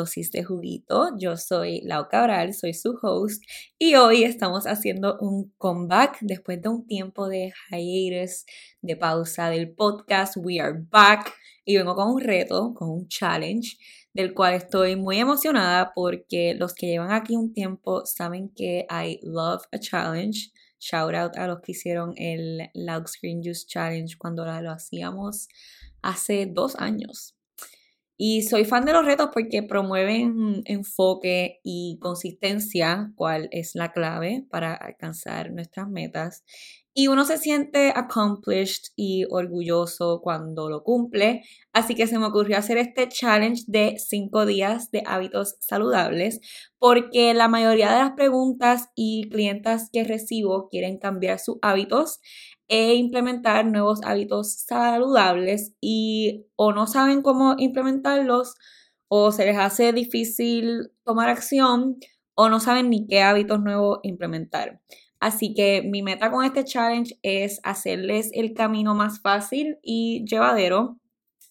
Dosis de Juguito. Yo soy Lau Cabral, soy su host y hoy estamos haciendo un comeback después de un tiempo de hiatus, de pausa del podcast. We are back y vengo con un reto, con un challenge del cual estoy muy emocionada porque los que llevan aquí un tiempo saben que I love a challenge. Shout out a los que hicieron el Loud Screen Juice Challenge cuando lo hacíamos hace dos años. Y soy fan de los retos porque promueven enfoque y consistencia, cuál es la clave para alcanzar nuestras metas. Y uno se siente accomplished y orgulloso cuando lo cumple. Así que se me ocurrió hacer este challenge de 5 días de hábitos saludables porque la mayoría de las preguntas y clientas que recibo quieren cambiar sus hábitos e implementar nuevos hábitos saludables y o no saben cómo implementarlos o se les hace difícil tomar acción o no saben ni qué hábitos nuevos implementar. Así que mi meta con este challenge es hacerles el camino más fácil y llevadero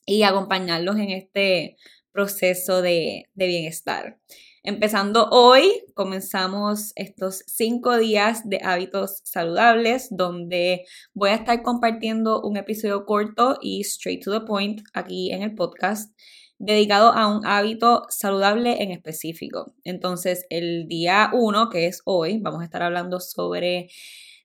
y acompañarlos en este proceso de, de bienestar. Empezando hoy, comenzamos estos cinco días de hábitos saludables, donde voy a estar compartiendo un episodio corto y straight to the point aquí en el podcast, dedicado a un hábito saludable en específico. Entonces, el día uno, que es hoy, vamos a estar hablando sobre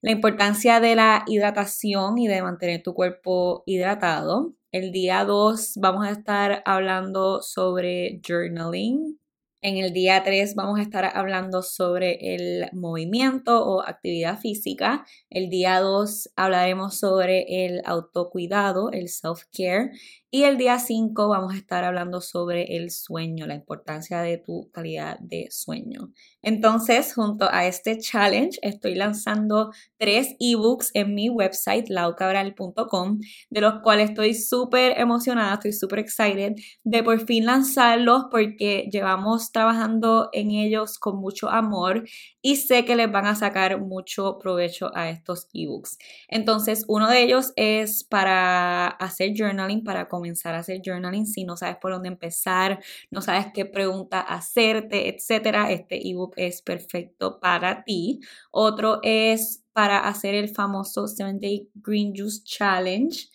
la importancia de la hidratación y de mantener tu cuerpo hidratado. El día 2 vamos a estar hablando sobre journaling, en el día 3 vamos a estar hablando sobre el movimiento o actividad física. El día 2 hablaremos sobre el autocuidado, el self-care. Y el día 5 vamos a estar hablando sobre el sueño, la importancia de tu calidad de sueño. Entonces, junto a este challenge, estoy lanzando tres ebooks en mi website, laucabral.com, de los cuales estoy súper emocionada, estoy súper excited de por fin lanzarlos porque llevamos trabajando en ellos con mucho amor y sé que les van a sacar mucho provecho a estos ebooks. Entonces, uno de ellos es para hacer journaling, para comenzar a hacer journaling si no sabes por dónde empezar, no sabes qué pregunta hacerte, etcétera. Este ebook es perfecto para ti. Otro es para hacer el famoso 7 Day Green Juice Challenge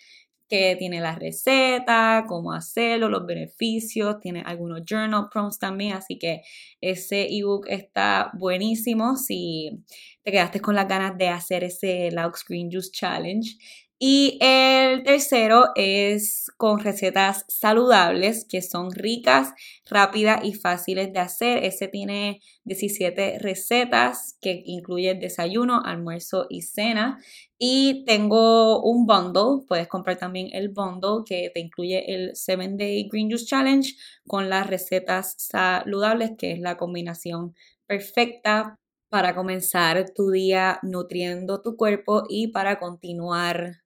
que tiene la receta, cómo hacerlo, los beneficios, tiene algunos journal prompts también, así que ese ebook está buenísimo si te quedaste con las ganas de hacer ese Loud Screen Juice Challenge. Y el tercero es con recetas saludables que son ricas, rápidas y fáciles de hacer. Ese tiene 17 recetas que incluye desayuno, almuerzo y cena. Y tengo un bundle, puedes comprar también el bundle que te incluye el 7 Day Green Juice Challenge con las recetas saludables, que es la combinación perfecta para comenzar tu día nutriendo tu cuerpo y para continuar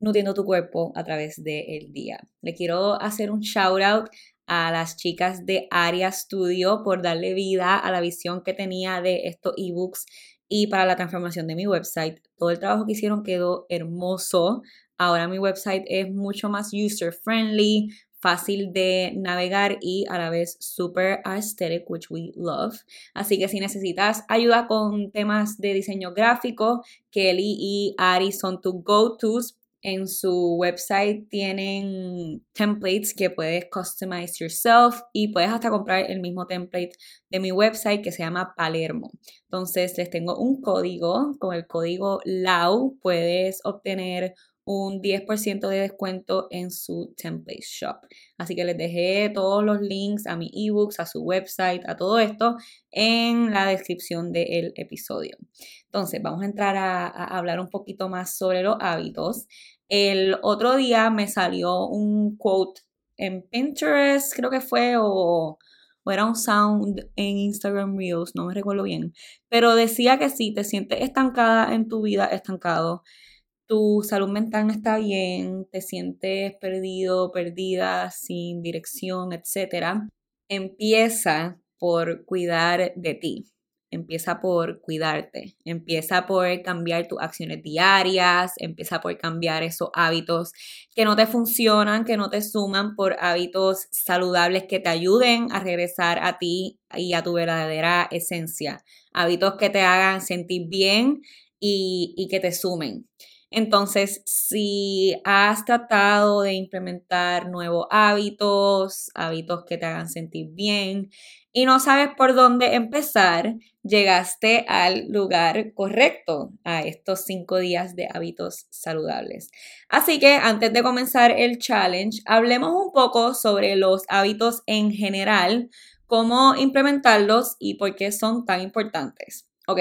nutriendo tu cuerpo a través del día. Le quiero hacer un shout out a las chicas de Aria Studio por darle vida a la visión que tenía de estos ebooks y para la transformación de mi website. Todo el trabajo que hicieron quedó hermoso. Ahora mi website es mucho más user friendly, fácil de navegar y a la vez super aesthetic, which we love. Así que si necesitas ayuda con temas de diseño gráfico, Kelly y Ari son tu go-tos. En su website tienen templates que puedes customize yourself y puedes hasta comprar el mismo template de mi website que se llama Palermo. Entonces les tengo un código, con el código LAU puedes obtener un 10% de descuento en su template shop. Así que les dejé todos los links a mi ebooks, a su website, a todo esto en la descripción del episodio. Entonces, vamos a entrar a, a hablar un poquito más sobre los hábitos. El otro día me salió un quote en Pinterest, creo que fue, o, o era un sound en Instagram Reels, no me recuerdo bien, pero decía que si te sientes estancada en tu vida, estancado, tu salud mental no está bien, te sientes perdido, perdida, sin dirección, etc., empieza por cuidar de ti. empieza por cuidarte, empieza por cambiar tus acciones diarias, empieza por cambiar esos hábitos que no te funcionan, que no te suman por hábitos saludables que te ayuden a regresar a ti y a tu verdadera esencia, hábitos que te hagan sentir bien y, y que te sumen. Entonces, si has tratado de implementar nuevos hábitos, hábitos que te hagan sentir bien y no sabes por dónde empezar, llegaste al lugar correcto a estos cinco días de hábitos saludables. Así que antes de comenzar el challenge, hablemos un poco sobre los hábitos en general, cómo implementarlos y por qué son tan importantes. Ok,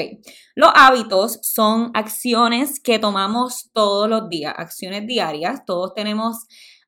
los hábitos son acciones que tomamos todos los días, acciones diarias. Todos tenemos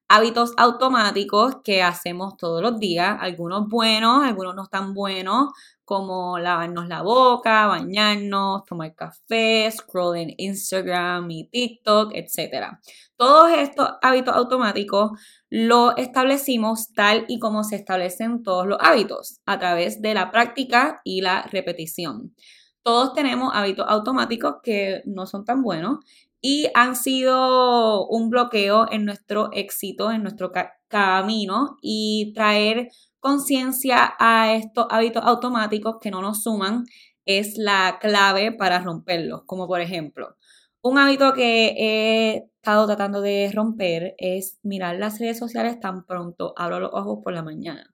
hábitos automáticos que hacemos todos los días, algunos buenos, algunos no tan buenos, como lavarnos la boca, bañarnos, tomar café, scroll en Instagram y TikTok, etc. Todos estos hábitos automáticos los establecimos tal y como se establecen todos los hábitos, a través de la práctica y la repetición todos tenemos hábitos automáticos que no son tan buenos y han sido un bloqueo en nuestro éxito, en nuestro camino y traer conciencia a estos hábitos automáticos que no nos suman es la clave para romperlos. Como por ejemplo, un hábito que he estado tratando de romper es mirar las redes sociales tan pronto abro los ojos por la mañana.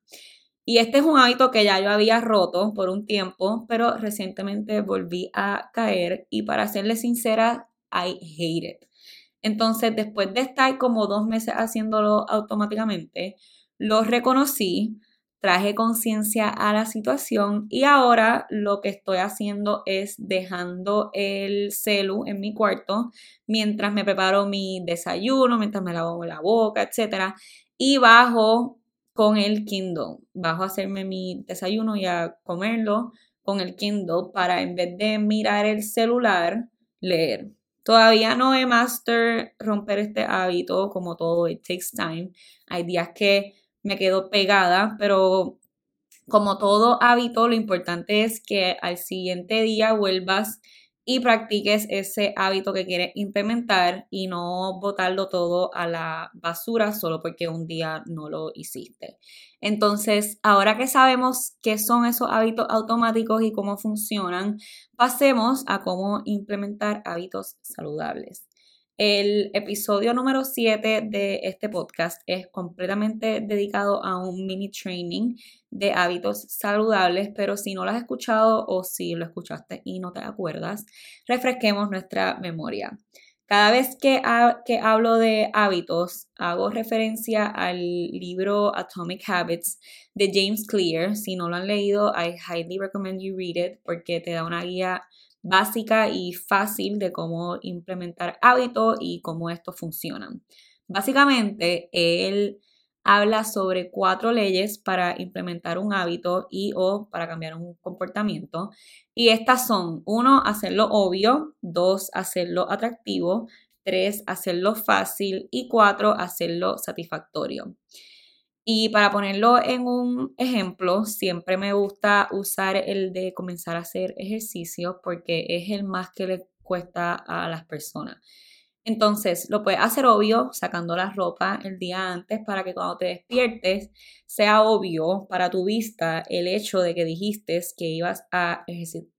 Y este es un hábito que ya yo había roto por un tiempo, pero recientemente volví a caer y para serle sincera, I hate it. Entonces, después de estar como dos meses haciéndolo automáticamente, lo reconocí, traje conciencia a la situación y ahora lo que estoy haciendo es dejando el celu en mi cuarto mientras me preparo mi desayuno, mientras me lavo la boca, etc. Y bajo con el Kindle. Bajo a hacerme mi desayuno y a comerlo con el Kindle para en vez de mirar el celular, leer. Todavía no he master romper este hábito, como todo, it takes time. Hay días que me quedo pegada, pero como todo hábito, lo importante es que al siguiente día vuelvas y practiques ese hábito que quieres implementar y no botarlo todo a la basura solo porque un día no lo hiciste. Entonces, ahora que sabemos qué son esos hábitos automáticos y cómo funcionan, pasemos a cómo implementar hábitos saludables. El episodio número 7 de este podcast es completamente dedicado a un mini training de hábitos saludables, pero si no lo has escuchado o si lo escuchaste y no te acuerdas, refresquemos nuestra memoria. Cada vez que, hablo de hábitos, hago referencia al libro Atomic Habits de James Clear. Si no lo han leído, I highly recommend you read it porque te da una guía básica y fácil de cómo implementar hábitos y cómo estos funcionan. Básicamente, él habla sobre cuatro leyes para implementar un hábito y o para cambiar un comportamiento. Y estas son, uno, hacerlo obvio, dos, hacerlo atractivo, tres, hacerlo fácil y cuatro, hacerlo satisfactorio. Y para ponerlo en un ejemplo, siempre me gusta usar el de comenzar a hacer ejercicio porque es el más que le cuesta a las personas. Entonces, lo puedes hacer obvio sacando la ropa el día antes para que cuando te despiertes sea obvio para tu vista el hecho de que dijiste que ibas a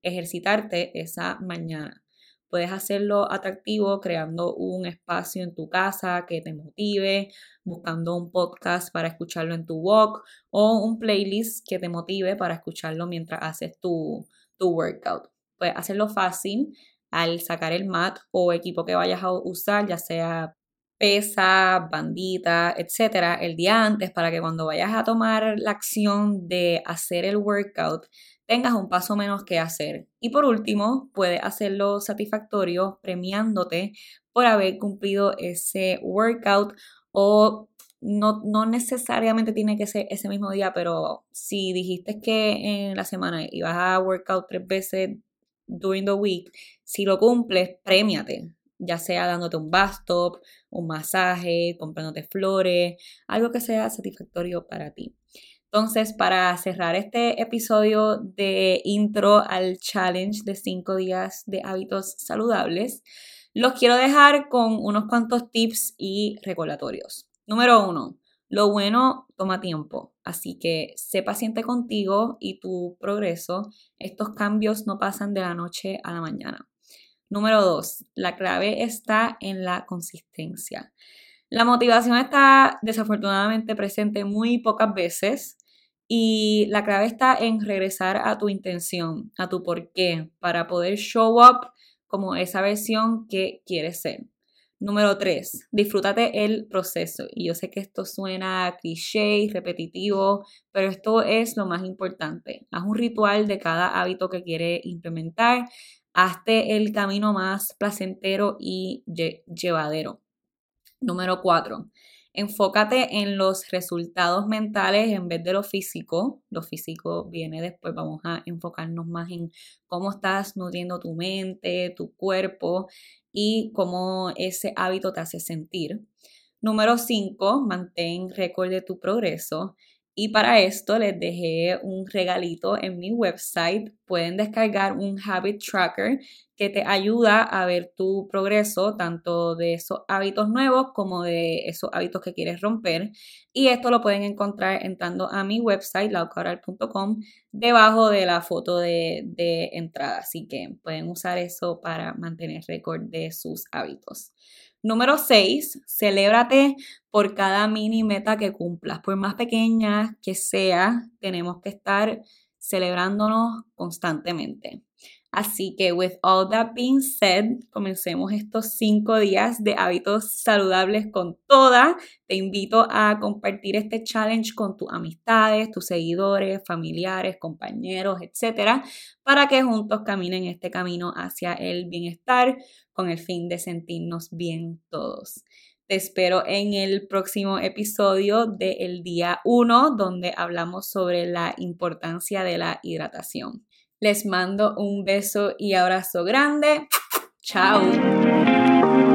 ejercitarte esa mañana. Puedes hacerlo atractivo creando un espacio en tu casa que te motive, buscando un podcast para escucharlo en tu walk o un playlist que te motive para escucharlo mientras haces tu, tu workout. Puedes hacerlo fácil al sacar el mat o equipo que vayas a usar, ya sea pesa, bandita, etcétera, el día antes para que cuando vayas a tomar la acción de hacer el workout tengas un paso menos que hacer. Y por último, puedes hacerlo satisfactorio premiándote por haber cumplido ese workout o no, no, necesariamente tiene que ser ese mismo día, pero si dijiste que en la semana ibas a workout tres veces during the week, si lo cumples, premiate, ya sea dándote un bastop, un masaje, comprándote flores, algo que sea satisfactorio para ti. Entonces, para cerrar este episodio de intro al challenge de 5 días de hábitos saludables, los quiero dejar con unos cuantos tips y recordatorios. Número uno, lo bueno toma tiempo, así que sé paciente contigo y tu progreso. Estos cambios no pasan de la noche a la mañana. Número dos, la clave está en la consistencia. La motivación está desafortunadamente presente muy pocas veces y la clave está en regresar a tu intención, a tu por qué, para poder show up como esa versión que quieres ser. Número tres, disfrútate el proceso. Y yo sé que esto suena cliché y repetitivo, pero esto es lo más importante. Haz un ritual de cada hábito que quieres implementar. Hazte el camino más placentero y llevadero. Número cuatro, enfócate en los resultados mentales en vez de lo físico. Lo físico viene después, vamos a enfocarnos más en cómo estás nutriendo tu mente, tu cuerpo y cómo ese hábito te hace sentir. Número cinco, mantén récord de tu progreso. Y para esto les dejé un regalito en mi website. Pueden descargar un habit tracker que te ayuda a ver tu progreso, tanto de esos hábitos nuevos como de esos hábitos que quieres romper. Y esto lo pueden encontrar entrando a mi website, laucabral.com, debajo de la foto de, de entrada. Así que pueden usar eso para mantener récord de sus hábitos. Número 6, celébrate por cada mini meta que cumplas. Por más pequeña que sea, tenemos que estar celebrándonos constantemente. Así que, with all that being said, comencemos estos cinco días de hábitos saludables con toda. Te invito a compartir este challenge con tus amistades, tus seguidores, familiares, compañeros, etcétera, para que juntos caminen este camino hacia el bienestar con el fin de sentirnos bien todos. Te espero en el próximo episodio del día 1, donde hablamos sobre la importancia de la hidratación. Les mando un beso y abrazo grande. Chao.